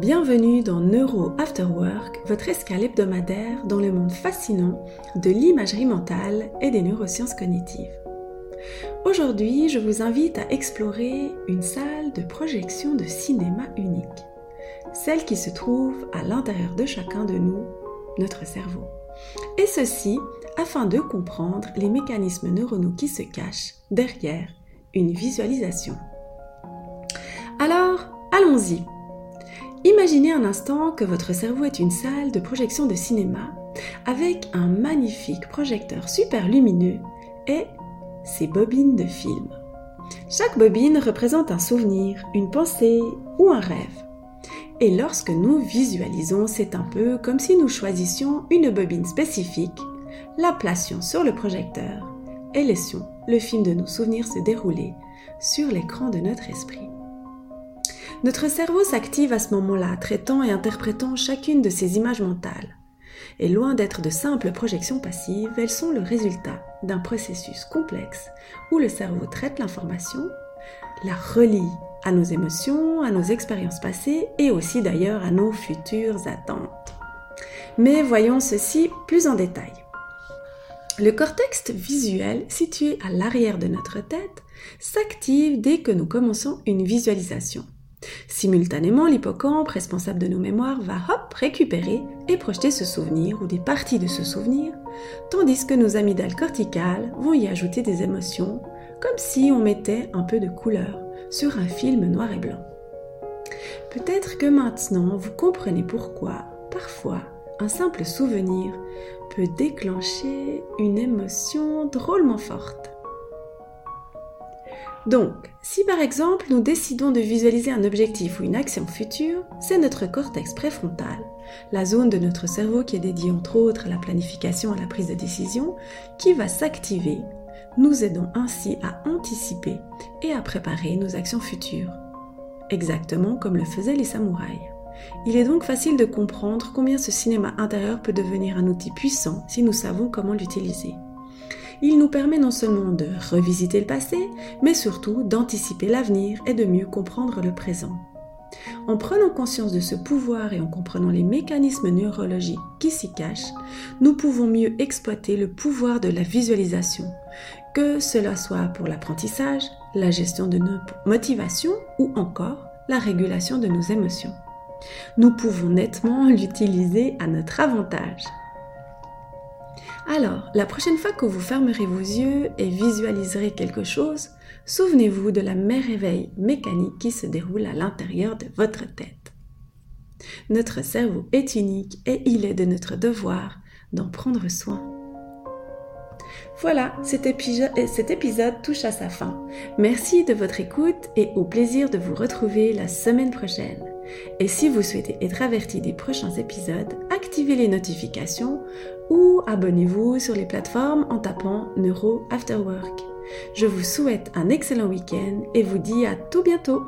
Bienvenue dans Neuro After Work, votre escale hebdomadaire dans le monde fascinant de l'imagerie mentale et des neurosciences cognitives. Aujourd'hui, je vous invite à explorer une salle de projection de cinéma unique, celle qui se trouve à l'intérieur de chacun de nous, notre cerveau. Et ceci afin de comprendre les mécanismes neuronaux qui se cachent derrière une visualisation. Alors, allons-y Imaginez un instant que votre cerveau est une salle de projection de cinéma avec un magnifique projecteur super lumineux et ses bobines de film. Chaque bobine représente un souvenir, une pensée ou un rêve. Et lorsque nous visualisons, c'est un peu comme si nous choisissions une bobine spécifique, la placions sur le projecteur et laissions le film de nos souvenirs se dérouler sur l'écran de notre esprit. Notre cerveau s'active à ce moment-là, traitant et interprétant chacune de ces images mentales. Et loin d'être de simples projections passives, elles sont le résultat d'un processus complexe où le cerveau traite l'information, la relie à nos émotions, à nos expériences passées et aussi d'ailleurs à nos futures attentes. Mais voyons ceci plus en détail. Le cortex visuel, situé à l'arrière de notre tête, s'active dès que nous commençons une visualisation. Simultanément, l'hippocampe, responsable de nos mémoires, va hop récupérer et projeter ce souvenir ou des parties de ce souvenir, tandis que nos amygdales corticales vont y ajouter des émotions, comme si on mettait un peu de couleur sur un film noir et blanc. Peut-être que maintenant vous comprenez pourquoi, parfois, un simple souvenir peut déclencher une émotion drôlement forte. Donc, si par exemple nous décidons de visualiser un objectif ou une action future, c'est notre cortex préfrontal, la zone de notre cerveau qui est dédiée entre autres à la planification et à la prise de décision, qui va s'activer, nous aidant ainsi à anticiper et à préparer nos actions futures. Exactement comme le faisaient les samouraïs. Il est donc facile de comprendre combien ce cinéma intérieur peut devenir un outil puissant si nous savons comment l'utiliser il nous permet non seulement de revisiter le passé, mais surtout d'anticiper l'avenir et de mieux comprendre le présent. En prenant conscience de ce pouvoir et en comprenant les mécanismes neurologiques qui s'y cachent, nous pouvons mieux exploiter le pouvoir de la visualisation, que cela soit pour l'apprentissage, la gestion de nos motivations ou encore la régulation de nos émotions. Nous pouvons nettement l'utiliser à notre avantage. Alors, la prochaine fois que vous fermerez vos yeux et visualiserez quelque chose, souvenez-vous de la merveille mécanique qui se déroule à l'intérieur de votre tête. Notre cerveau est unique et il est de notre devoir d'en prendre soin. Voilà, cet épisode, cet épisode touche à sa fin. Merci de votre écoute et au plaisir de vous retrouver la semaine prochaine. Et si vous souhaitez être averti des prochains épisodes, activez les notifications ou abonnez-vous sur les plateformes en tapant Neuro After Work. Je vous souhaite un excellent week-end et vous dis à tout bientôt